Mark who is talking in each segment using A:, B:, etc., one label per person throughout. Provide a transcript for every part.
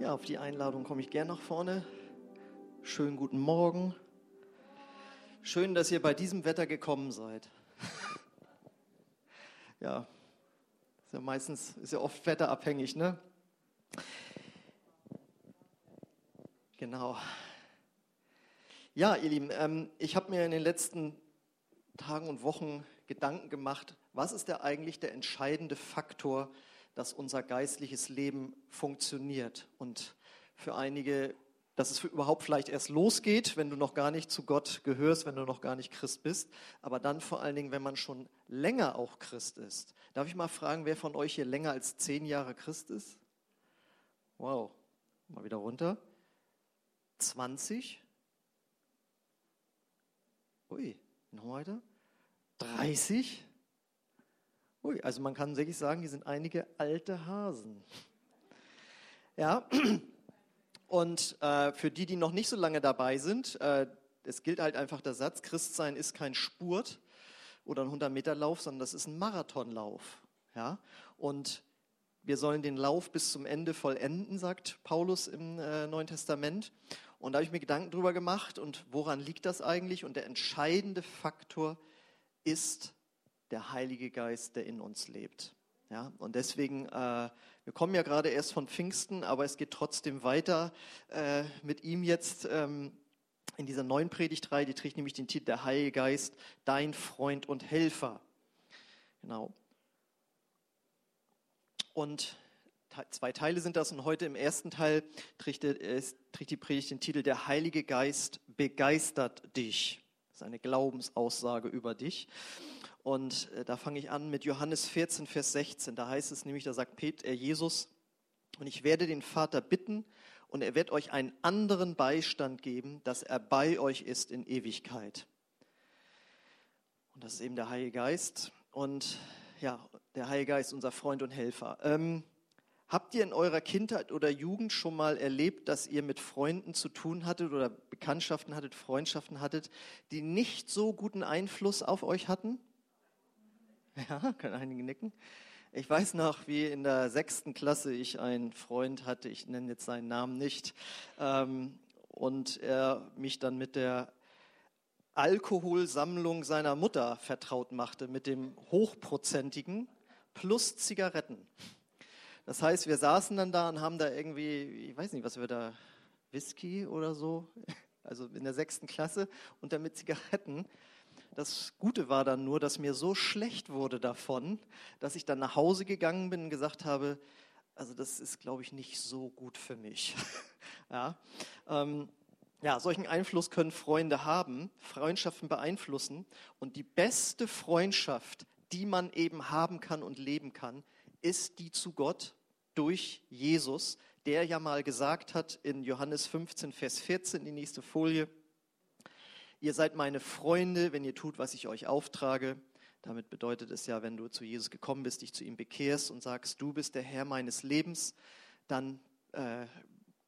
A: Ja, auf die Einladung komme ich gern nach vorne. Schönen guten Morgen. Schön, dass ihr bei diesem Wetter gekommen seid. ja, ist ja meistens, ist ja oft wetterabhängig, ne? Genau. Ja, ihr Lieben, ähm, ich habe mir in den letzten Tagen und Wochen Gedanken gemacht, was ist der eigentlich der entscheidende Faktor, dass unser geistliches Leben funktioniert. Und für einige, dass es überhaupt vielleicht erst losgeht, wenn du noch gar nicht zu Gott gehörst, wenn du noch gar nicht Christ bist, aber dann vor allen Dingen, wenn man schon länger auch Christ ist. Darf ich mal fragen, wer von euch hier länger als zehn Jahre Christ ist? Wow, mal wieder runter. 20? Ui, noch weiter. 30? Ui, also man kann wirklich sagen, die sind einige alte Hasen. Ja, und äh, für die, die noch nicht so lange dabei sind, äh, es gilt halt einfach der Satz, Christsein ist kein Spurt oder ein 100-Meter-Lauf, sondern das ist ein Marathonlauf. Ja, und wir sollen den Lauf bis zum Ende vollenden, sagt Paulus im äh, Neuen Testament. Und da habe ich mir Gedanken drüber gemacht und woran liegt das eigentlich? Und der entscheidende Faktor ist der Heilige Geist, der in uns lebt. Ja, und deswegen, äh, wir kommen ja gerade erst von Pfingsten, aber es geht trotzdem weiter äh, mit ihm jetzt ähm, in dieser neuen Predigtreihe. Die trägt nämlich den Titel Der Heilige Geist, dein Freund und Helfer. Genau. Und zwei Teile sind das und heute im ersten Teil trägt, äh, trägt die Predigt den Titel Der Heilige Geist begeistert dich. Ist eine Glaubensaussage über dich. Und äh, da fange ich an mit Johannes 14, Vers 16. Da heißt es nämlich, da sagt äh, Jesus, und ich werde den Vater bitten, und er wird euch einen anderen Beistand geben, dass er bei euch ist in Ewigkeit. Und das ist eben der Heilige Geist. Und ja, der Heilige Geist, unser Freund und Helfer. Ähm, habt ihr in eurer Kindheit oder Jugend schon mal erlebt, dass ihr mit Freunden zu tun hattet oder Bekanntschaften hattet, Freundschaften hattet, die nicht so guten Einfluss auf euch hatten? Ja, können einige nicken. Ich weiß noch, wie in der sechsten Klasse ich einen Freund hatte, ich nenne jetzt seinen Namen nicht, ähm, und er mich dann mit der Alkoholsammlung seiner Mutter vertraut machte, mit dem hochprozentigen plus Zigaretten. Das heißt, wir saßen dann da und haben da irgendwie, ich weiß nicht, was wir da, Whisky oder so, also in der sechsten Klasse und dann mit Zigaretten das Gute war dann nur, dass mir so schlecht wurde davon, dass ich dann nach Hause gegangen bin und gesagt habe, also das ist, glaube ich, nicht so gut für mich. ja, ähm, ja, solchen Einfluss können Freunde haben, Freundschaften beeinflussen. Und die beste Freundschaft, die man eben haben kann und leben kann, ist die zu Gott durch Jesus, der ja mal gesagt hat in Johannes 15, Vers 14, die nächste Folie, Ihr seid meine Freunde, wenn ihr tut, was ich euch auftrage. Damit bedeutet es ja, wenn du zu Jesus gekommen bist, dich zu ihm bekehrst und sagst, du bist der Herr meines Lebens, dann äh,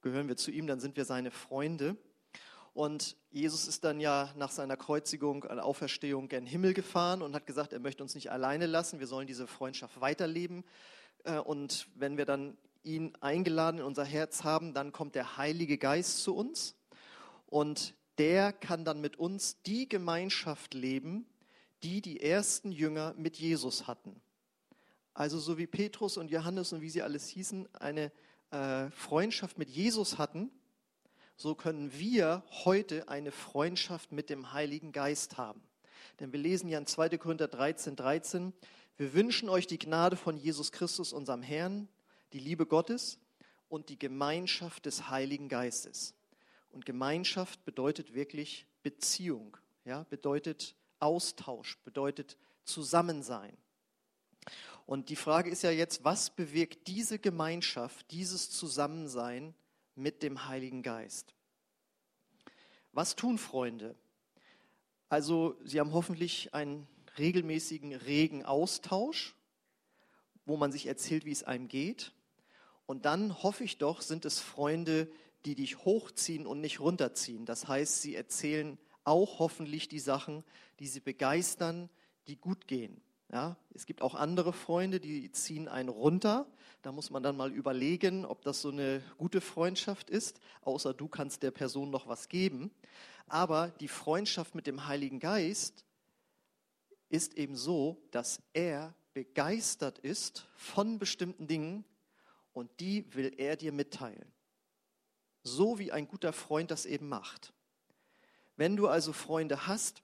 A: gehören wir zu ihm, dann sind wir seine Freunde. Und Jesus ist dann ja nach seiner Kreuzigung, äh, Auferstehung gen Himmel gefahren und hat gesagt, er möchte uns nicht alleine lassen, wir sollen diese Freundschaft weiterleben. Äh, und wenn wir dann ihn eingeladen in unser Herz haben, dann kommt der Heilige Geist zu uns. Und der kann dann mit uns die Gemeinschaft leben, die die ersten Jünger mit Jesus hatten. Also so wie Petrus und Johannes und wie sie alles hießen, eine äh, Freundschaft mit Jesus hatten, so können wir heute eine Freundschaft mit dem Heiligen Geist haben. Denn wir lesen ja in 2. Korinther 13, 13, wir wünschen euch die Gnade von Jesus Christus, unserem Herrn, die Liebe Gottes und die Gemeinschaft des Heiligen Geistes. Und Gemeinschaft bedeutet wirklich Beziehung, ja, bedeutet Austausch, bedeutet Zusammensein. Und die Frage ist ja jetzt, was bewirkt diese Gemeinschaft, dieses Zusammensein mit dem Heiligen Geist? Was tun Freunde? Also, sie haben hoffentlich einen regelmäßigen, regen Austausch, wo man sich erzählt, wie es einem geht. Und dann hoffe ich doch, sind es Freunde, die dich hochziehen und nicht runterziehen. Das heißt, sie erzählen auch hoffentlich die Sachen, die sie begeistern, die gut gehen. Ja, es gibt auch andere Freunde, die ziehen einen runter. Da muss man dann mal überlegen, ob das so eine gute Freundschaft ist, außer du kannst der Person noch was geben. Aber die Freundschaft mit dem Heiligen Geist ist eben so, dass er begeistert ist von bestimmten Dingen und die will er dir mitteilen. So wie ein guter Freund das eben macht. Wenn du also Freunde hast,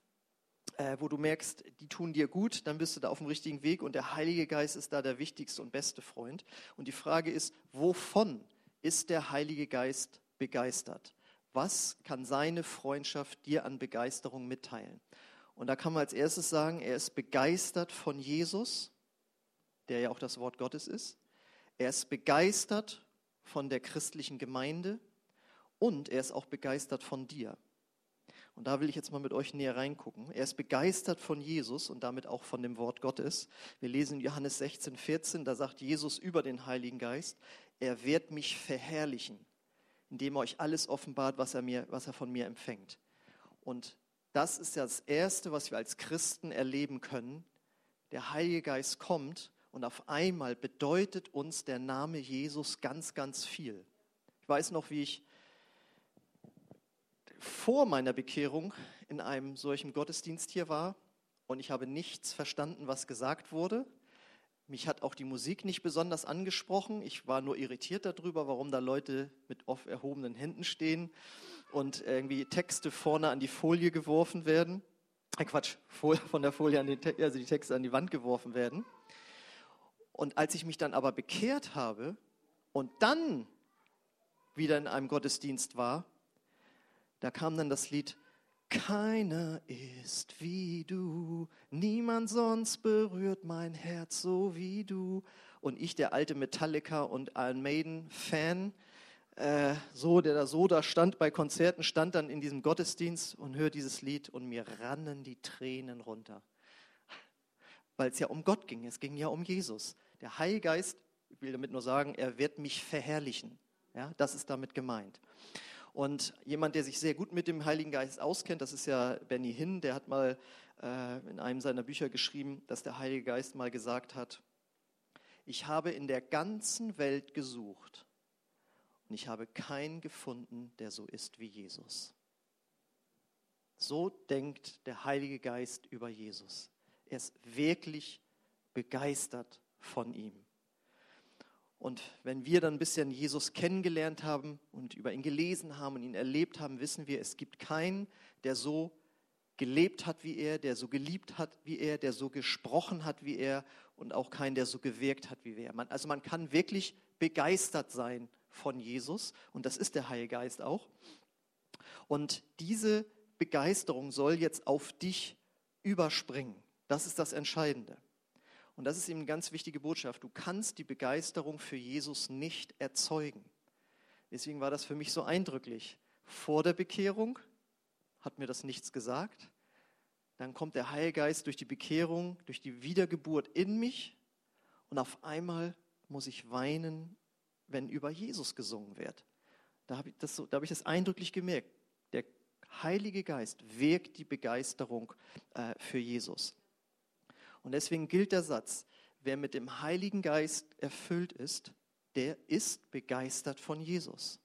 A: äh, wo du merkst, die tun dir gut, dann bist du da auf dem richtigen Weg und der Heilige Geist ist da der wichtigste und beste Freund. Und die Frage ist, wovon ist der Heilige Geist begeistert? Was kann seine Freundschaft dir an Begeisterung mitteilen? Und da kann man als erstes sagen, er ist begeistert von Jesus, der ja auch das Wort Gottes ist. Er ist begeistert von der christlichen Gemeinde und er ist auch begeistert von dir. Und da will ich jetzt mal mit euch näher reingucken. Er ist begeistert von Jesus und damit auch von dem Wort Gottes. Wir lesen in Johannes 16, 14, da sagt Jesus über den Heiligen Geist, er wird mich verherrlichen, indem er euch alles offenbart, was er, mir, was er von mir empfängt. Und das ist ja das Erste, was wir als Christen erleben können. Der Heilige Geist kommt und auf einmal bedeutet uns der Name Jesus ganz, ganz viel. Ich weiß noch, wie ich vor meiner Bekehrung in einem solchen Gottesdienst hier war und ich habe nichts verstanden, was gesagt wurde. Mich hat auch die Musik nicht besonders angesprochen. Ich war nur irritiert darüber, warum da Leute mit oft erhobenen Händen stehen und irgendwie Texte vorne an die Folie geworfen werden. Äh Quatsch, von der Folie an die, also die Texte an die Wand geworfen werden. Und als ich mich dann aber bekehrt habe und dann wieder in einem Gottesdienst war, da kam dann das Lied, keiner ist wie du, niemand sonst berührt mein Herz so wie du. Und ich, der alte Metallica und Iron Maiden-Fan, äh, so, der da so da stand bei Konzerten, stand dann in diesem Gottesdienst und hört dieses Lied und mir rannen die Tränen runter. Weil es ja um Gott ging, es ging ja um Jesus. Der Heilige Geist, ich will damit nur sagen, er wird mich verherrlichen. Ja, das ist damit gemeint. Und jemand, der sich sehr gut mit dem Heiligen Geist auskennt, das ist ja Benny Hinn, der hat mal äh, in einem seiner Bücher geschrieben, dass der Heilige Geist mal gesagt hat, ich habe in der ganzen Welt gesucht und ich habe keinen gefunden, der so ist wie Jesus. So denkt der Heilige Geist über Jesus. Er ist wirklich begeistert von ihm. Und wenn wir dann ein bisschen Jesus kennengelernt haben und über ihn gelesen haben und ihn erlebt haben, wissen wir, es gibt keinen, der so gelebt hat wie er, der so geliebt hat wie er, der so gesprochen hat wie er und auch keinen, der so gewirkt hat wie er. Man, also man kann wirklich begeistert sein von Jesus und das ist der Heilige Geist auch. Und diese Begeisterung soll jetzt auf dich überspringen. Das ist das Entscheidende. Und das ist eben eine ganz wichtige Botschaft. Du kannst die Begeisterung für Jesus nicht erzeugen. Deswegen war das für mich so eindrücklich. Vor der Bekehrung hat mir das nichts gesagt. Dann kommt der Heilgeist durch die Bekehrung, durch die Wiedergeburt in mich. Und auf einmal muss ich weinen, wenn über Jesus gesungen wird. Da habe ich, das, da habe ich das eindrücklich gemerkt. Der Heilige Geist wirkt die Begeisterung äh, für Jesus. Und deswegen gilt der Satz, wer mit dem Heiligen Geist erfüllt ist, der ist begeistert von Jesus.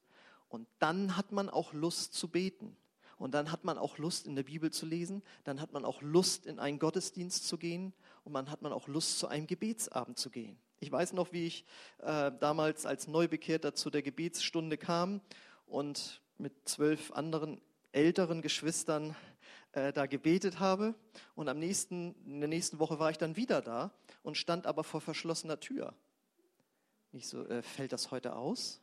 A: Und dann hat man auch Lust zu beten. Und dann hat man auch Lust, in der Bibel zu lesen. Dann hat man auch Lust, in einen Gottesdienst zu gehen. Und man hat man auch Lust, zu einem Gebetsabend zu gehen. Ich weiß noch, wie ich äh, damals als Neubekehrter zu der Gebetsstunde kam und mit zwölf anderen älteren Geschwistern äh, da gebetet habe. Und am nächsten, in der nächsten Woche war ich dann wieder da und stand aber vor verschlossener Tür. Ich so, äh, fällt das heute aus?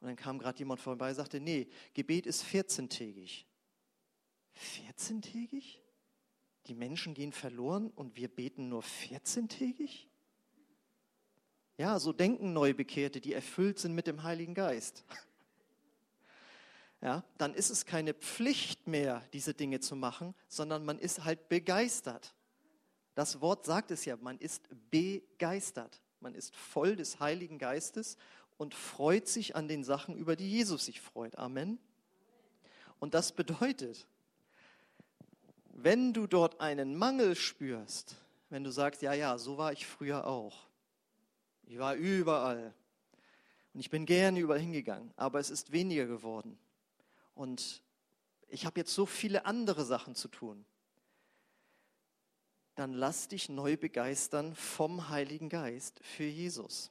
A: Und dann kam gerade jemand vorbei und sagte, nee, Gebet ist 14-tägig. 14-tägig? Die Menschen gehen verloren und wir beten nur 14-tägig? Ja, so denken Neubekehrte, die erfüllt sind mit dem Heiligen Geist ja, dann ist es keine Pflicht mehr, diese Dinge zu machen, sondern man ist halt begeistert. Das Wort sagt es ja, man ist begeistert. Man ist voll des Heiligen Geistes und freut sich an den Sachen, über die Jesus sich freut. Amen. Und das bedeutet, wenn du dort einen Mangel spürst wenn du sagst, ja, ja, so war ich früher auch. Ich war überall. Und ich bin gerne überall hingegangen, aber es ist weniger geworden. Und ich habe jetzt so viele andere Sachen zu tun. Dann lass dich neu begeistern vom Heiligen Geist für Jesus.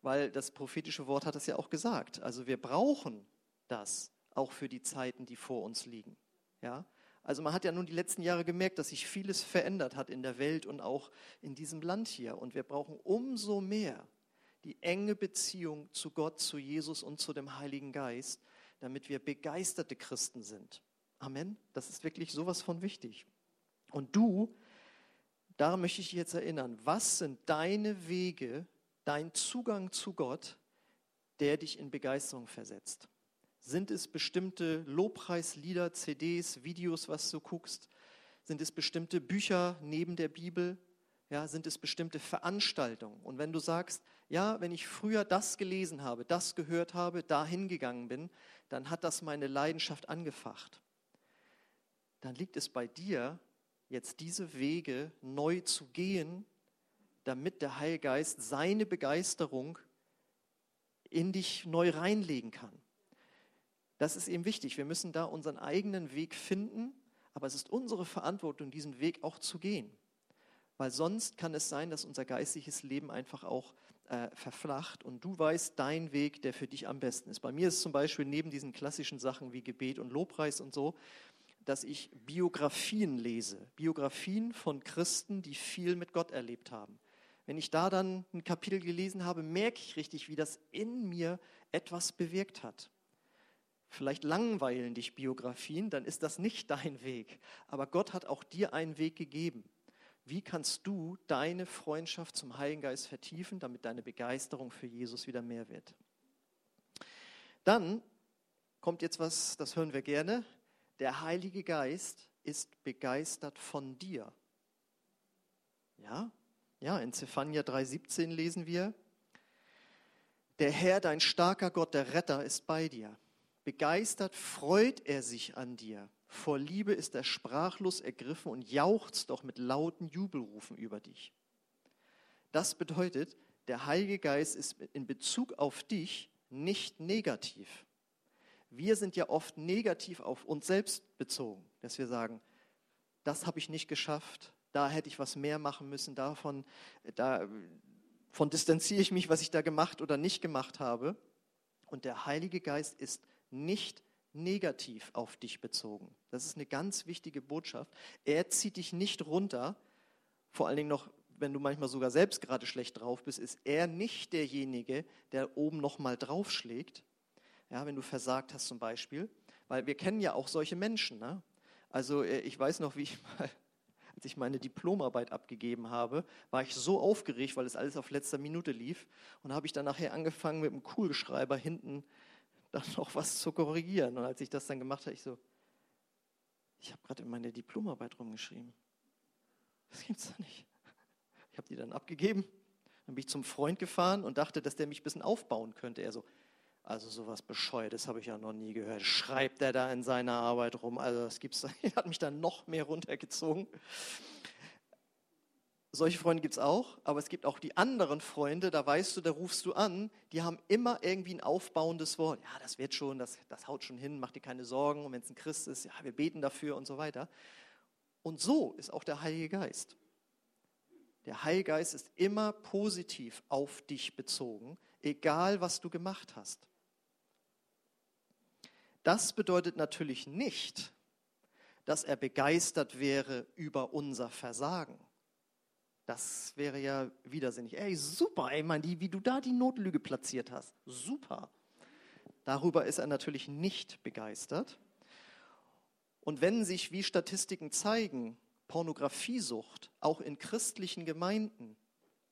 A: Weil das prophetische Wort hat es ja auch gesagt. Also wir brauchen das auch für die Zeiten, die vor uns liegen. Ja? Also man hat ja nun die letzten Jahre gemerkt, dass sich vieles verändert hat in der Welt und auch in diesem Land hier. Und wir brauchen umso mehr die enge Beziehung zu Gott, zu Jesus und zu dem Heiligen Geist, damit wir begeisterte Christen sind. Amen. Das ist wirklich sowas von wichtig. Und du, daran möchte ich dich jetzt erinnern, was sind deine Wege, dein Zugang zu Gott, der dich in Begeisterung versetzt? Sind es bestimmte Lobpreislieder, CDs, Videos, was du guckst? Sind es bestimmte Bücher neben der Bibel? Ja, sind es bestimmte Veranstaltungen? Und wenn du sagst, ja, wenn ich früher das gelesen habe, das gehört habe, da hingegangen bin, dann hat das meine Leidenschaft angefacht. Dann liegt es bei dir, jetzt diese Wege neu zu gehen, damit der Heilgeist seine Begeisterung in dich neu reinlegen kann. Das ist eben wichtig. Wir müssen da unseren eigenen Weg finden, aber es ist unsere Verantwortung, diesen Weg auch zu gehen. Weil sonst kann es sein, dass unser geistliches Leben einfach auch äh, verflacht und du weißt dein Weg, der für dich am besten ist. Bei mir ist zum Beispiel neben diesen klassischen Sachen wie Gebet und Lobpreis und so, dass ich Biografien lese. Biografien von Christen, die viel mit Gott erlebt haben. Wenn ich da dann ein Kapitel gelesen habe, merke ich richtig, wie das in mir etwas bewirkt hat. Vielleicht langweilen dich Biografien, dann ist das nicht dein Weg. Aber Gott hat auch dir einen Weg gegeben. Wie kannst du deine Freundschaft zum Heiligen Geist vertiefen, damit deine Begeisterung für Jesus wieder mehr wird? Dann kommt jetzt was, das hören wir gerne. Der Heilige Geist ist begeistert von dir. Ja, ja, in Zephania 3,17 lesen wir: Der Herr, dein starker Gott, der Retter, ist bei dir. Begeistert freut er sich an dir. Vor Liebe ist er sprachlos ergriffen und jauchzt doch mit lauten Jubelrufen über dich. Das bedeutet, der Heilige Geist ist in Bezug auf dich nicht negativ. Wir sind ja oft negativ auf uns selbst bezogen, dass wir sagen, das habe ich nicht geschafft, da hätte ich was mehr machen müssen, davon, davon distanziere ich mich, was ich da gemacht oder nicht gemacht habe. Und der Heilige Geist ist nicht negativ auf dich bezogen. Das ist eine ganz wichtige Botschaft. Er zieht dich nicht runter, vor allen Dingen noch, wenn du manchmal sogar selbst gerade schlecht drauf bist, ist er nicht derjenige, der oben nochmal draufschlägt. Ja, wenn du versagt hast zum Beispiel. Weil wir kennen ja auch solche Menschen. Ne? Also äh, ich weiß noch, wie ich mal, als ich meine Diplomarbeit abgegeben habe, war ich so aufgeregt, weil es alles auf letzter Minute lief. Und habe ich dann nachher angefangen mit dem Kugelschreiber hinten dann noch was zu korrigieren. Und als ich das dann gemacht habe, ich so, ich habe gerade in meine Diplomarbeit rumgeschrieben. Das gibt's doch nicht. Ich habe die dann abgegeben. Dann bin ich zum Freund gefahren und dachte, dass der mich ein bisschen aufbauen könnte. Er so, also sowas Bescheuertes habe ich ja noch nie gehört. Schreibt er da in seiner Arbeit rum? Also das gibt's. Er hat mich dann noch mehr runtergezogen. Solche Freunde gibt es auch, aber es gibt auch die anderen Freunde, da weißt du, da rufst du an, die haben immer irgendwie ein aufbauendes Wort. Ja, das wird schon, das, das haut schon hin, mach dir keine Sorgen. Und wenn es ein Christ ist, ja, wir beten dafür und so weiter. Und so ist auch der Heilige Geist. Der Heilige Geist ist immer positiv auf dich bezogen, egal was du gemacht hast. Das bedeutet natürlich nicht, dass er begeistert wäre über unser Versagen. Das wäre ja widersinnig. Ey, super, ey, Mann, die, wie du da die Notlüge platziert hast. Super. Darüber ist er natürlich nicht begeistert. Und wenn sich, wie Statistiken zeigen, Pornografiesucht auch in christlichen Gemeinden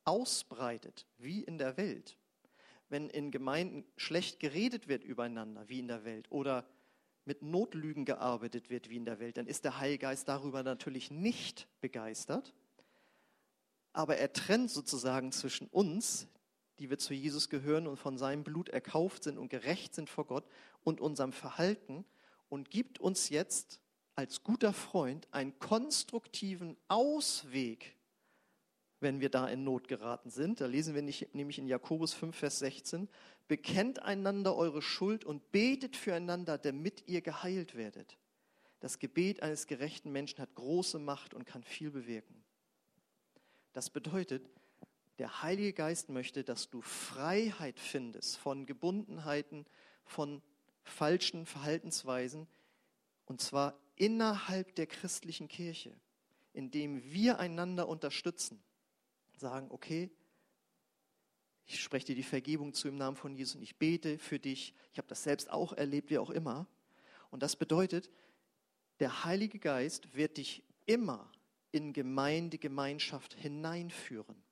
A: ausbreitet, wie in der Welt, wenn in Gemeinden schlecht geredet wird übereinander, wie in der Welt, oder mit Notlügen gearbeitet wird, wie in der Welt, dann ist der Heilgeist darüber natürlich nicht begeistert aber er trennt sozusagen zwischen uns, die wir zu Jesus gehören und von seinem Blut erkauft sind und gerecht sind vor Gott, und unserem Verhalten und gibt uns jetzt als guter Freund einen konstruktiven Ausweg, wenn wir da in Not geraten sind. Da lesen wir nicht, nämlich in Jakobus 5, Vers 16. Bekennt einander eure Schuld und betet füreinander, damit ihr geheilt werdet. Das Gebet eines gerechten Menschen hat große Macht und kann viel bewirken. Das bedeutet, der Heilige Geist möchte, dass du Freiheit findest von Gebundenheiten, von falschen Verhaltensweisen, und zwar innerhalb der christlichen Kirche, indem wir einander unterstützen, sagen, okay, ich spreche dir die Vergebung zu im Namen von Jesus und ich bete für dich. Ich habe das selbst auch erlebt, wie auch immer. Und das bedeutet, der Heilige Geist wird dich immer in Gemeinde, Gemeinschaft hineinführen,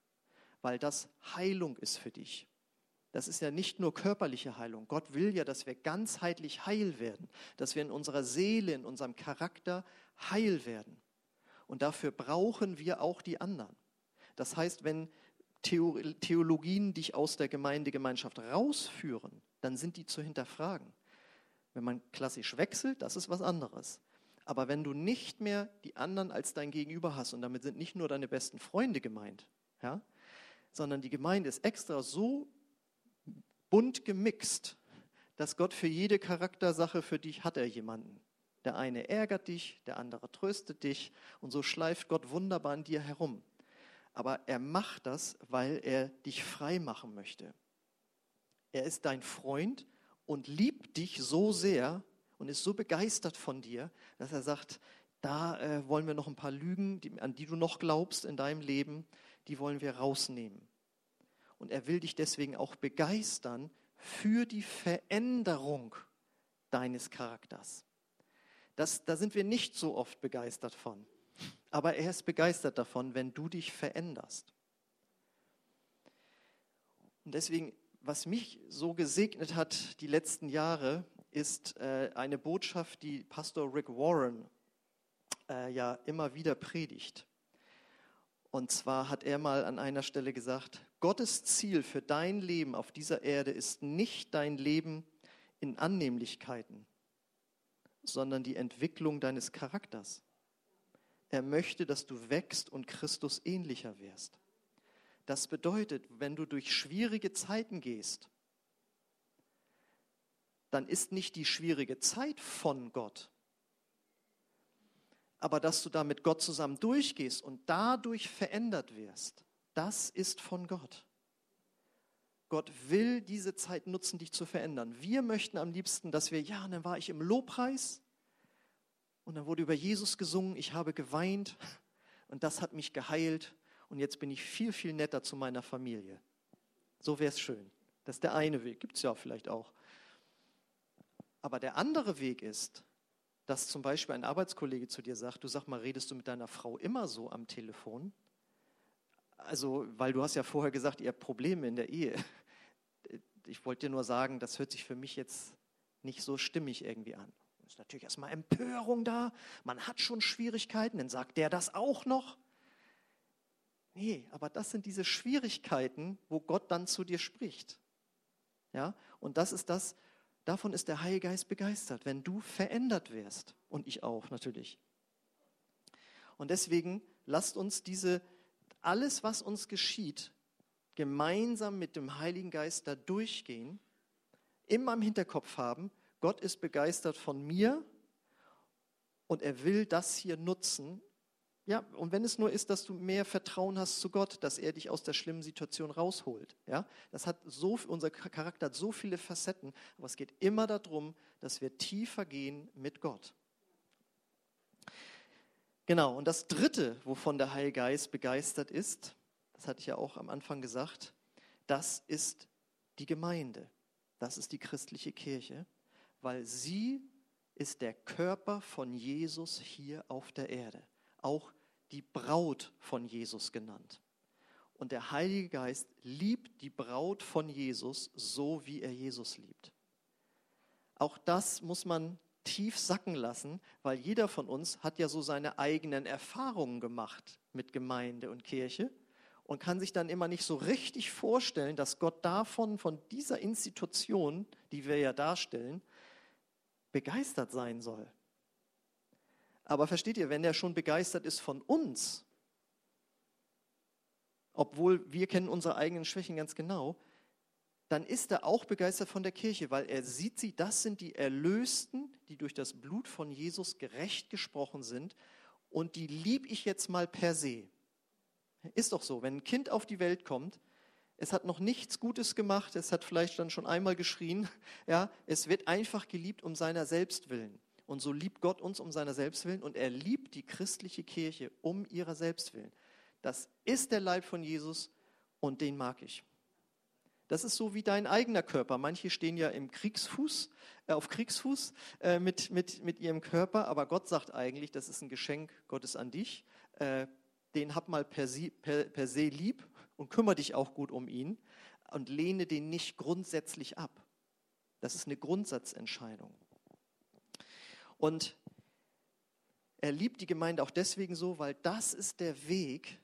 A: weil das Heilung ist für dich. Das ist ja nicht nur körperliche Heilung. Gott will ja, dass wir ganzheitlich heil werden, dass wir in unserer Seele, in unserem Charakter heil werden. Und dafür brauchen wir auch die anderen. Das heißt, wenn Theologien dich aus der Gemeindegemeinschaft rausführen, dann sind die zu hinterfragen. Wenn man klassisch wechselt, das ist was anderes. Aber wenn du nicht mehr die anderen als dein Gegenüber hast, und damit sind nicht nur deine besten Freunde gemeint, ja, sondern die Gemeinde ist extra so bunt gemixt, dass Gott für jede Charaktersache für dich hat er jemanden. Der eine ärgert dich, der andere tröstet dich und so schleift Gott wunderbar an dir herum. Aber er macht das, weil er dich frei machen möchte. Er ist dein Freund und liebt dich so sehr und ist so begeistert von dir, dass er sagt, da äh, wollen wir noch ein paar Lügen, die, an die du noch glaubst in deinem Leben, die wollen wir rausnehmen. Und er will dich deswegen auch begeistern für die Veränderung deines Charakters. Das, da sind wir nicht so oft begeistert von. Aber er ist begeistert davon, wenn du dich veränderst. Und deswegen, was mich so gesegnet hat die letzten Jahre, ist äh, eine Botschaft, die Pastor Rick Warren äh, ja immer wieder predigt. Und zwar hat er mal an einer Stelle gesagt, Gottes Ziel für dein Leben auf dieser Erde ist nicht dein Leben in Annehmlichkeiten, sondern die Entwicklung deines Charakters. Er möchte, dass du wächst und Christus ähnlicher wirst. Das bedeutet, wenn du durch schwierige Zeiten gehst, dann ist nicht die schwierige Zeit von Gott, aber dass du da mit Gott zusammen durchgehst und dadurch verändert wirst, das ist von Gott. Gott will diese Zeit nutzen, dich zu verändern. Wir möchten am liebsten, dass wir, ja, und dann war ich im Lobpreis und dann wurde über Jesus gesungen, ich habe geweint und das hat mich geheilt und jetzt bin ich viel, viel netter zu meiner Familie. So wäre es schön. Das ist der eine Weg, gibt es ja vielleicht auch. Aber der andere Weg ist, dass zum Beispiel ein Arbeitskollege zu dir sagt, du sag mal, redest du mit deiner Frau immer so am Telefon? Also, weil du hast ja vorher gesagt, ihr habt Probleme in der Ehe. Ich wollte dir nur sagen, das hört sich für mich jetzt nicht so stimmig irgendwie an. Es ist natürlich erstmal Empörung da, man hat schon Schwierigkeiten, dann sagt der das auch noch. Nee, aber das sind diese Schwierigkeiten, wo Gott dann zu dir spricht. Ja, und das ist das, Davon ist der Heilige Geist begeistert, wenn du verändert wirst. Und ich auch natürlich. Und deswegen lasst uns diese, alles, was uns geschieht, gemeinsam mit dem Heiligen Geist da durchgehen, immer im Hinterkopf haben, Gott ist begeistert von mir und er will das hier nutzen, ja, und wenn es nur ist, dass du mehr Vertrauen hast zu Gott, dass er dich aus der schlimmen Situation rausholt. Ja, das hat so, unser Charakter hat so viele Facetten, aber es geht immer darum, dass wir tiefer gehen mit Gott. Genau, und das dritte, wovon der Heilige Geist begeistert ist, das hatte ich ja auch am Anfang gesagt, das ist die Gemeinde. Das ist die christliche Kirche, weil sie ist der Körper von Jesus hier auf der Erde. Auch die Braut von Jesus genannt. Und der Heilige Geist liebt die Braut von Jesus so, wie er Jesus liebt. Auch das muss man tief sacken lassen, weil jeder von uns hat ja so seine eigenen Erfahrungen gemacht mit Gemeinde und Kirche und kann sich dann immer nicht so richtig vorstellen, dass Gott davon, von dieser Institution, die wir ja darstellen, begeistert sein soll. Aber versteht ihr, wenn er schon begeistert ist von uns, obwohl wir kennen unsere eigenen Schwächen ganz genau, dann ist er auch begeistert von der Kirche, weil er sieht sie, das sind die Erlösten, die durch das Blut von Jesus gerecht gesprochen sind und die lieb ich jetzt mal per se. Ist doch so, wenn ein Kind auf die Welt kommt, es hat noch nichts Gutes gemacht, es hat vielleicht dann schon einmal geschrien, ja, es wird einfach geliebt um seiner selbst willen. Und so liebt Gott uns um seiner selbst willen und er liebt die christliche Kirche um ihrer selbst willen. Das ist der Leib von Jesus und den mag ich. Das ist so wie dein eigener Körper. Manche stehen ja im Kriegsfuß, äh, auf Kriegsfuß äh, mit, mit, mit ihrem Körper, aber Gott sagt eigentlich, das ist ein Geschenk Gottes an dich. Äh, den hab mal per se, per, per se lieb und kümmere dich auch gut um ihn und lehne den nicht grundsätzlich ab. Das ist eine Grundsatzentscheidung. Und er liebt die Gemeinde auch deswegen so, weil das ist der Weg,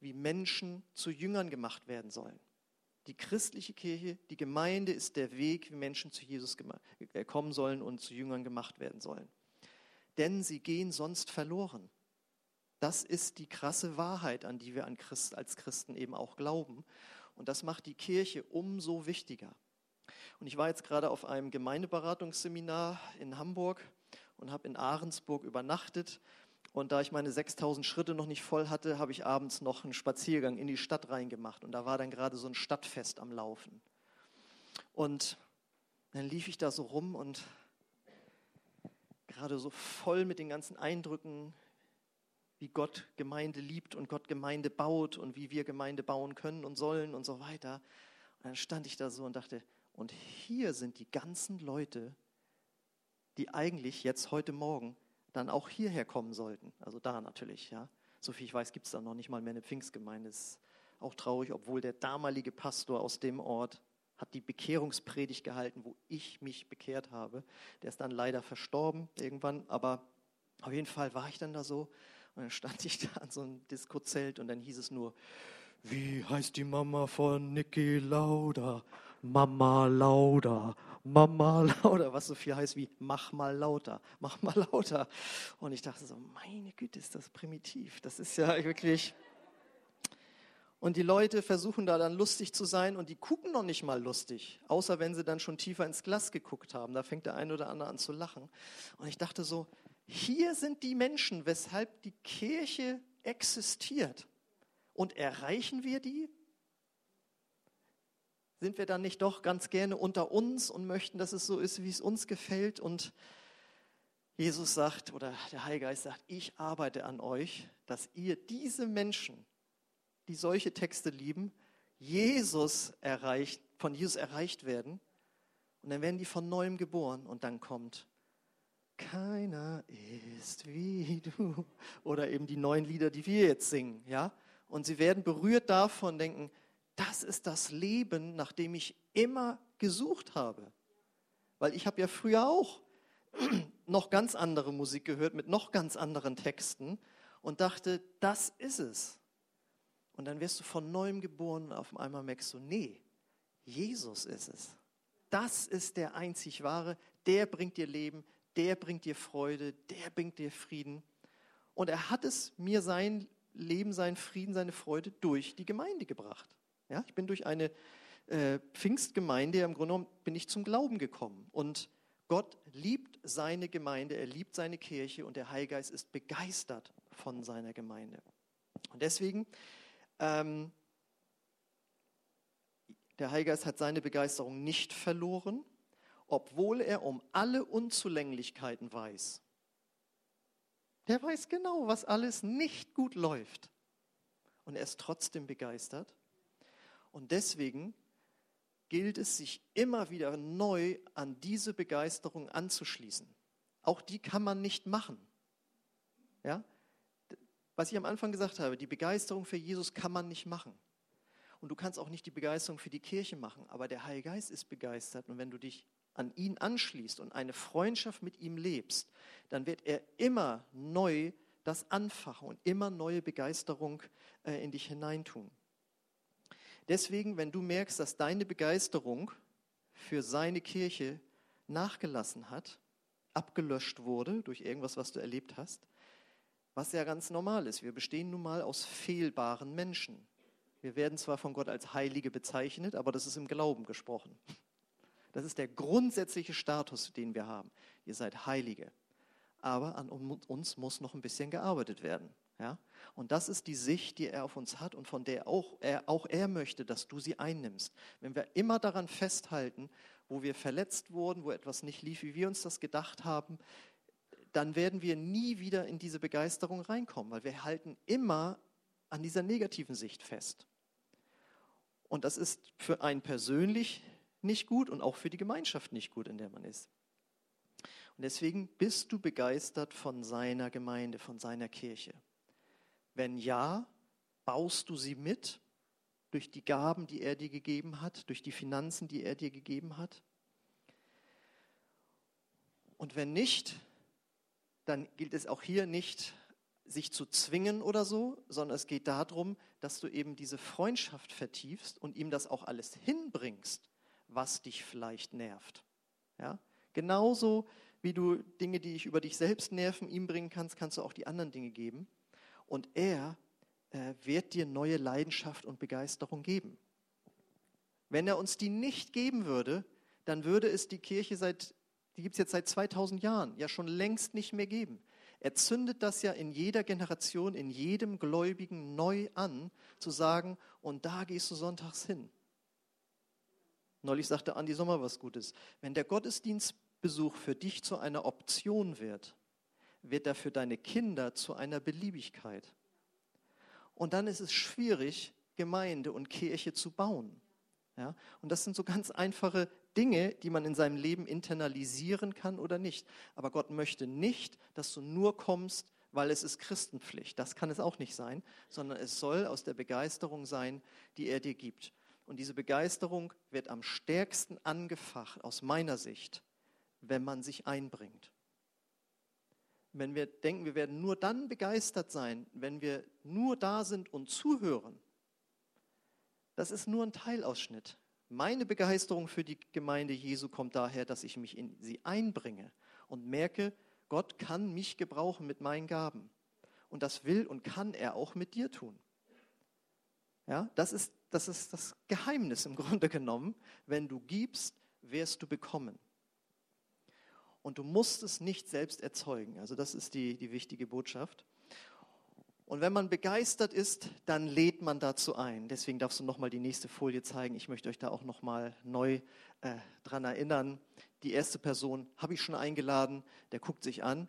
A: wie Menschen zu Jüngern gemacht werden sollen. Die christliche Kirche, die Gemeinde ist der Weg, wie Menschen zu Jesus äh, kommen sollen und zu Jüngern gemacht werden sollen. Denn sie gehen sonst verloren. Das ist die krasse Wahrheit, an die wir als Christen eben auch glauben. Und das macht die Kirche umso wichtiger. Und ich war jetzt gerade auf einem Gemeindeberatungsseminar in Hamburg und habe in Ahrensburg übernachtet und da ich meine 6000 Schritte noch nicht voll hatte, habe ich abends noch einen Spaziergang in die Stadt reingemacht. Und da war dann gerade so ein Stadtfest am Laufen. Und dann lief ich da so rum und gerade so voll mit den ganzen Eindrücken, wie Gott Gemeinde liebt und Gott Gemeinde baut und wie wir Gemeinde bauen können und sollen und so weiter. Und dann stand ich da so und dachte, und hier sind die ganzen Leute, die eigentlich jetzt heute Morgen dann auch hierher kommen sollten. Also da natürlich, ja. So viel ich weiß, gibt es da noch nicht mal mehr eine Pfingstgemeinde. Das ist auch traurig, obwohl der damalige Pastor aus dem Ort hat die Bekehrungspredigt gehalten, wo ich mich bekehrt habe. Der ist dann leider verstorben irgendwann, aber auf jeden Fall war ich dann da so und dann stand ich da an so einem Diskozelt und dann hieß es nur, wie heißt die Mama von Niki Lauda? Mama Lauda. Mama lauter, was so viel heißt wie mach mal lauter, mach mal lauter. Und ich dachte so, meine Güte, ist das primitiv. Das ist ja wirklich. Und die Leute versuchen da dann lustig zu sein und die gucken noch nicht mal lustig, außer wenn sie dann schon tiefer ins Glas geguckt haben. Da fängt der eine oder andere an zu lachen. Und ich dachte so, hier sind die Menschen, weshalb die Kirche existiert. Und erreichen wir die? Sind wir dann nicht doch ganz gerne unter uns und möchten, dass es so ist, wie es uns gefällt? Und Jesus sagt, oder der Heilige Geist sagt, ich arbeite an euch, dass ihr diese Menschen, die solche Texte lieben, Jesus erreicht, von Jesus erreicht werden. Und dann werden die von neuem geboren und dann kommt, keiner ist wie du. Oder eben die neuen Lieder, die wir jetzt singen, ja. Und sie werden berührt davon, denken, das ist das Leben, nach dem ich immer gesucht habe. Weil ich habe ja früher auch noch ganz andere Musik gehört mit noch ganz anderen Texten und dachte, das ist es. Und dann wirst du von neuem geboren und auf einmal merkst du, nee, Jesus ist es. Das ist der einzig wahre, der bringt dir Leben, der bringt dir Freude, der bringt dir Frieden. Und er hat es mir sein Leben, seinen Frieden, seine Freude durch die Gemeinde gebracht. Ja, ich bin durch eine äh, Pfingstgemeinde, im Grunde genommen bin ich zum Glauben gekommen. Und Gott liebt seine Gemeinde, er liebt seine Kirche und der Heilgeist ist begeistert von seiner Gemeinde. Und deswegen, ähm, der Heilgeist hat seine Begeisterung nicht verloren, obwohl er um alle Unzulänglichkeiten weiß. Der weiß genau, was alles nicht gut läuft. Und er ist trotzdem begeistert. Und deswegen gilt es, sich immer wieder neu an diese Begeisterung anzuschließen. Auch die kann man nicht machen. Ja? Was ich am Anfang gesagt habe, die Begeisterung für Jesus kann man nicht machen. Und du kannst auch nicht die Begeisterung für die Kirche machen, aber der Heilige Geist ist begeistert. Und wenn du dich an ihn anschließt und eine Freundschaft mit ihm lebst, dann wird er immer neu das anfachen und immer neue Begeisterung äh, in dich hineintun. Deswegen, wenn du merkst, dass deine Begeisterung für seine Kirche nachgelassen hat, abgelöscht wurde durch irgendwas, was du erlebt hast, Was ja ganz normal ist. Wir bestehen nun mal aus fehlbaren Menschen. Wir werden zwar von Gott als Heilige bezeichnet, aber das ist im Glauben gesprochen. Das ist der grundsätzliche Status, den wir haben. Ihr seid Heilige. Aber an uns muss noch ein bisschen gearbeitet werden. Ja? Und das ist die Sicht, die er auf uns hat und von der auch er, auch er möchte, dass du sie einnimmst. Wenn wir immer daran festhalten, wo wir verletzt wurden, wo etwas nicht lief, wie wir uns das gedacht haben, dann werden wir nie wieder in diese Begeisterung reinkommen, weil wir halten immer an dieser negativen Sicht fest. Und das ist für einen persönlich nicht gut und auch für die Gemeinschaft nicht gut, in der man ist. Und deswegen bist du begeistert von seiner Gemeinde, von seiner Kirche. Wenn ja, baust du sie mit durch die Gaben, die er dir gegeben hat, durch die Finanzen, die er dir gegeben hat? Und wenn nicht, dann gilt es auch hier nicht, sich zu zwingen oder so, sondern es geht darum, dass du eben diese Freundschaft vertiefst und ihm das auch alles hinbringst, was dich vielleicht nervt. Ja? Genauso wie du Dinge, die dich über dich selbst nerven, ihm bringen kannst, kannst du auch die anderen Dinge geben. Und er äh, wird dir neue Leidenschaft und Begeisterung geben. Wenn er uns die nicht geben würde, dann würde es die Kirche seit die gibt es jetzt seit 2000 Jahren, ja schon längst nicht mehr geben. Er zündet das ja in jeder Generation, in jedem Gläubigen neu an, zu sagen, und da gehst du sonntags hin. Neulich sagte Andi Sommer was Gutes. Wenn der Gottesdienstbesuch für dich zu einer Option wird, wird er für deine Kinder zu einer Beliebigkeit. Und dann ist es schwierig, Gemeinde und Kirche zu bauen. Ja? Und das sind so ganz einfache Dinge, die man in seinem Leben internalisieren kann oder nicht. Aber Gott möchte nicht, dass du nur kommst, weil es ist Christenpflicht. Das kann es auch nicht sein, sondern es soll aus der Begeisterung sein, die er dir gibt. Und diese Begeisterung wird am stärksten angefacht, aus meiner Sicht, wenn man sich einbringt. Wenn wir denken, wir werden nur dann begeistert sein, wenn wir nur da sind und zuhören, das ist nur ein Teilausschnitt. Meine Begeisterung für die Gemeinde Jesu kommt daher, dass ich mich in sie einbringe und merke, Gott kann mich gebrauchen mit meinen Gaben. Und das will und kann er auch mit dir tun. Ja, das ist, das ist das Geheimnis im Grunde genommen. Wenn du gibst, wirst du bekommen. Und du musst es nicht selbst erzeugen. Also das ist die, die wichtige Botschaft. Und wenn man begeistert ist, dann lädt man dazu ein. Deswegen darfst du nochmal die nächste Folie zeigen. Ich möchte euch da auch nochmal neu äh, dran erinnern. Die erste Person habe ich schon eingeladen. Der guckt sich an.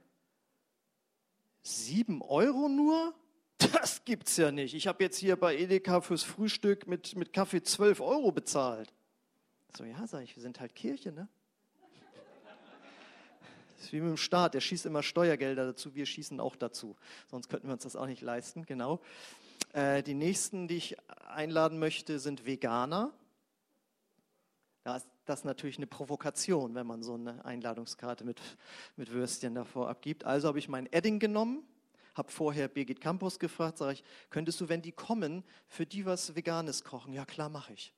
A: Sieben Euro nur? Das gibt's ja nicht. Ich habe jetzt hier bei Edeka fürs Frühstück mit, mit Kaffee zwölf Euro bezahlt. So, ja, sage ich, wir sind halt Kirche, ne? Ist wie mit dem Staat, der schießt immer Steuergelder dazu, wir schießen auch dazu. Sonst könnten wir uns das auch nicht leisten, genau. Äh, die nächsten, die ich einladen möchte, sind Veganer. Da ist das natürlich eine Provokation, wenn man so eine Einladungskarte mit, mit Würstchen davor abgibt. Also habe ich mein Edding genommen, habe vorher Birgit Campos gefragt, sage ich, könntest du, wenn die kommen, für die was Veganes kochen? Ja, klar, mache ich.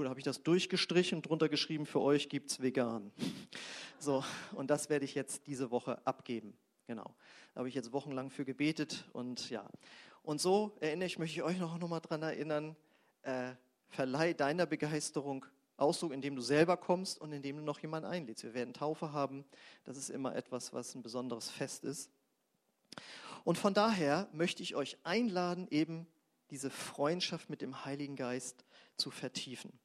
A: Gut, habe ich das durchgestrichen, drunter geschrieben, für euch gibt es vegan. So, und das werde ich jetzt diese Woche abgeben. Genau. Da habe ich jetzt wochenlang für gebetet und ja. Und so erinnere ich, möchte ich euch noch, mal daran erinnern, äh, verleih deiner Begeisterung Ausdruck, indem du selber kommst und indem du noch jemanden einlädst. Wir werden Taufe haben. Das ist immer etwas, was ein besonderes Fest ist. Und von daher möchte ich euch einladen, eben diese Freundschaft mit dem Heiligen Geist zu vertiefen.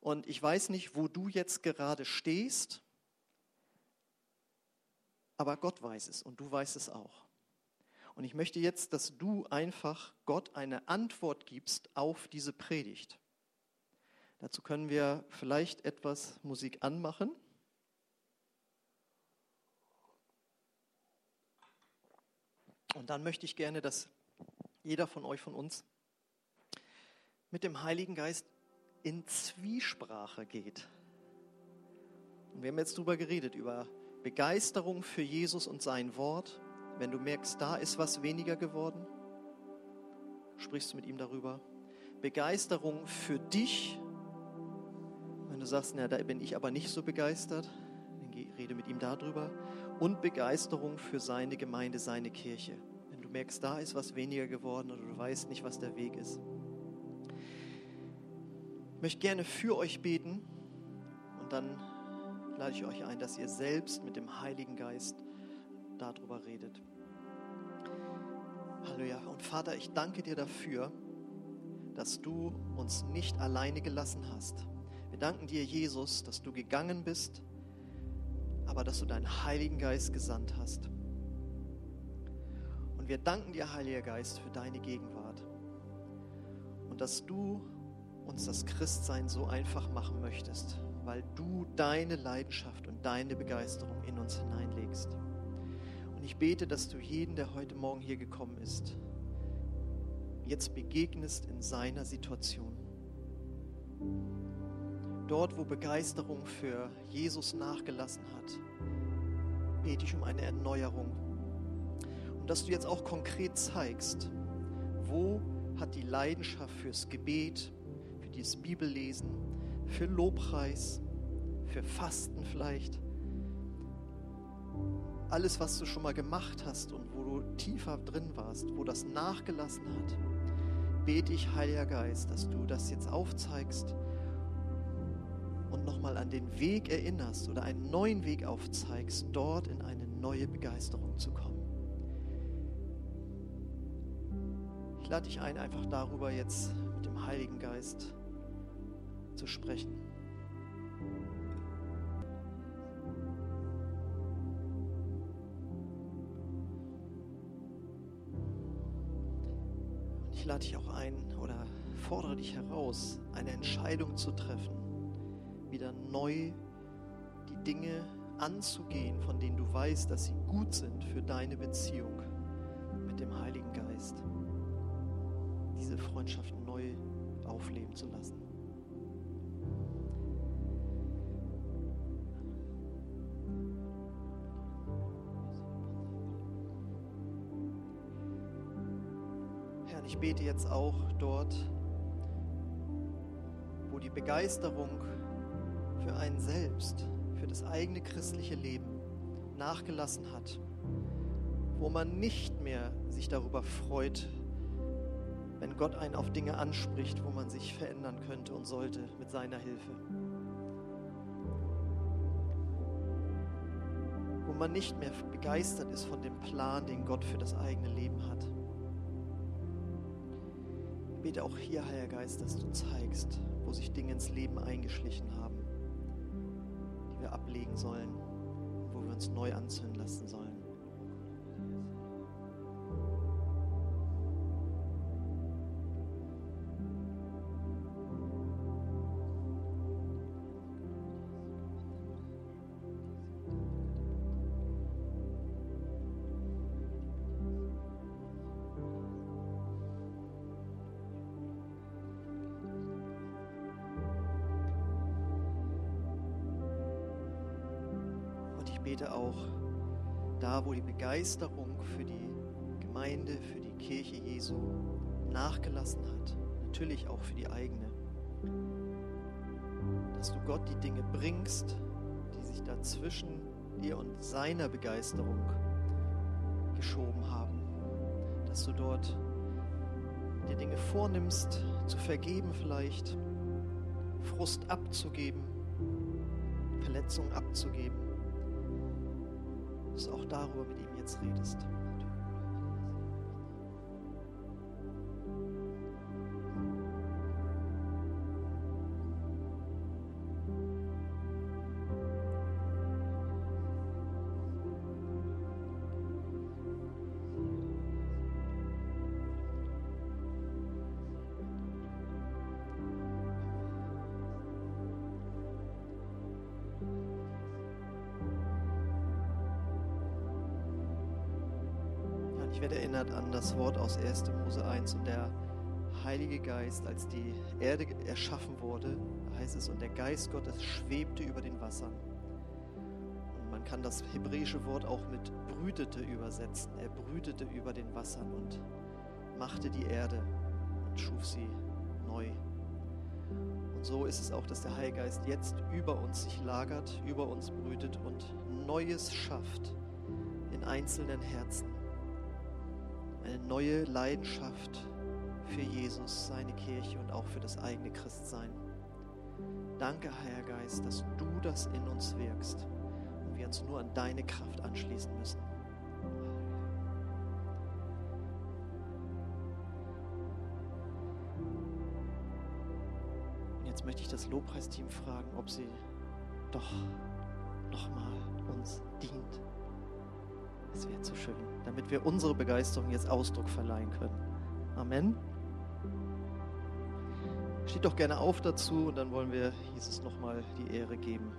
A: Und ich weiß nicht, wo du jetzt gerade stehst, aber Gott weiß es und du weißt es auch. Und ich möchte jetzt, dass du einfach Gott eine Antwort gibst auf diese Predigt. Dazu können wir vielleicht etwas Musik anmachen. Und dann möchte ich gerne, dass jeder von euch, von uns, mit dem Heiligen Geist in Zwiesprache geht. Und wir haben jetzt darüber geredet, über Begeisterung für Jesus und sein Wort. Wenn du merkst, da ist was weniger geworden, sprichst du mit ihm darüber. Begeisterung für dich. Wenn du sagst, na, da bin ich aber nicht so begeistert, dann rede mit ihm darüber. Und Begeisterung für seine Gemeinde, seine Kirche. du merkst, da ist was weniger geworden oder du weißt nicht, was der Weg ist. Möchte gerne für euch beten und dann lade ich euch ein, dass ihr selbst mit dem Heiligen Geist darüber redet. Halleluja. Und Vater, ich danke dir dafür, dass du uns nicht alleine gelassen hast. Wir danken dir, Jesus, dass du gegangen bist, aber dass du deinen Heiligen Geist gesandt hast. Und wir danken dir, Heiliger Geist, für deine Gegenwart. Und dass du uns das Christsein so einfach machen möchtest, weil du deine Leidenschaft und deine Begeisterung in uns hineinlegst. Und ich bete, dass du jeden, der heute Morgen hier gekommen ist, jetzt begegnest in seiner Situation. Dort, wo Begeisterung für Jesus nachgelassen hat, bete ich um eine Erneuerung. Und dass du jetzt auch konkret zeigst, wo hat die Leidenschaft fürs Gebet, dieses Bibellesen, für Lobpreis, für Fasten vielleicht, alles, was du schon mal gemacht hast und wo du tiefer drin warst, wo das nachgelassen hat, bete ich, Heiliger Geist, dass du das jetzt aufzeigst und nochmal an den Weg erinnerst oder einen neuen Weg aufzeigst, dort in eine neue Begeisterung zu kommen. Ich lade dich ein, einfach darüber jetzt mit dem Heiligen Geist zu sprechen. ich lade dich auch ein oder fordere dich heraus, eine Entscheidung zu treffen, wieder neu die Dinge anzugehen, von denen du weißt, dass sie gut sind für deine Beziehung mit dem Heiligen Geist. Diese Freundschaft neu aufleben zu lassen. Bete jetzt auch dort, wo die Begeisterung für einen selbst, für das eigene christliche Leben nachgelassen hat, wo man nicht mehr sich darüber freut, wenn Gott einen auf Dinge anspricht, wo man sich verändern könnte und sollte mit seiner Hilfe. Wo man nicht mehr begeistert ist von dem Plan, den Gott für das eigene Leben hat bete auch hier, Heiliger Geist, dass du zeigst, wo sich Dinge ins Leben eingeschlichen haben, die wir ablegen sollen, wo wir uns neu anzünden lassen sollen. Begeisterung für die Gemeinde, für die Kirche Jesu nachgelassen hat, natürlich auch für die eigene, dass du Gott die Dinge bringst, die sich dazwischen dir und seiner Begeisterung geschoben haben, dass du dort dir Dinge vornimmst, zu vergeben vielleicht, Frust abzugeben, Verletzungen abzugeben. Dass auch darüber mit ihm jetzt redest. Wort aus 1. Mose 1 und der Heilige Geist, als die Erde erschaffen wurde, heißt es, und der Geist Gottes schwebte über den Wassern. Und man kann das hebräische Wort auch mit brütete übersetzen. Er brütete über den Wassern und machte die Erde und schuf sie neu. Und so ist es auch, dass der Heilige Geist jetzt über uns sich lagert, über uns brütet und Neues schafft in einzelnen Herzen eine neue Leidenschaft für Jesus, seine Kirche und auch für das eigene Christsein. Danke, Herr Geist, dass du das in uns wirkst und wir uns nur an deine Kraft anschließen müssen. Jetzt möchte ich das Lobpreisteam fragen, ob sie doch nochmal uns dient. Es wäre zu schön, damit wir unsere Begeisterung jetzt Ausdruck verleihen können. Amen. Steht doch gerne auf dazu und dann wollen wir Jesus nochmal die Ehre geben.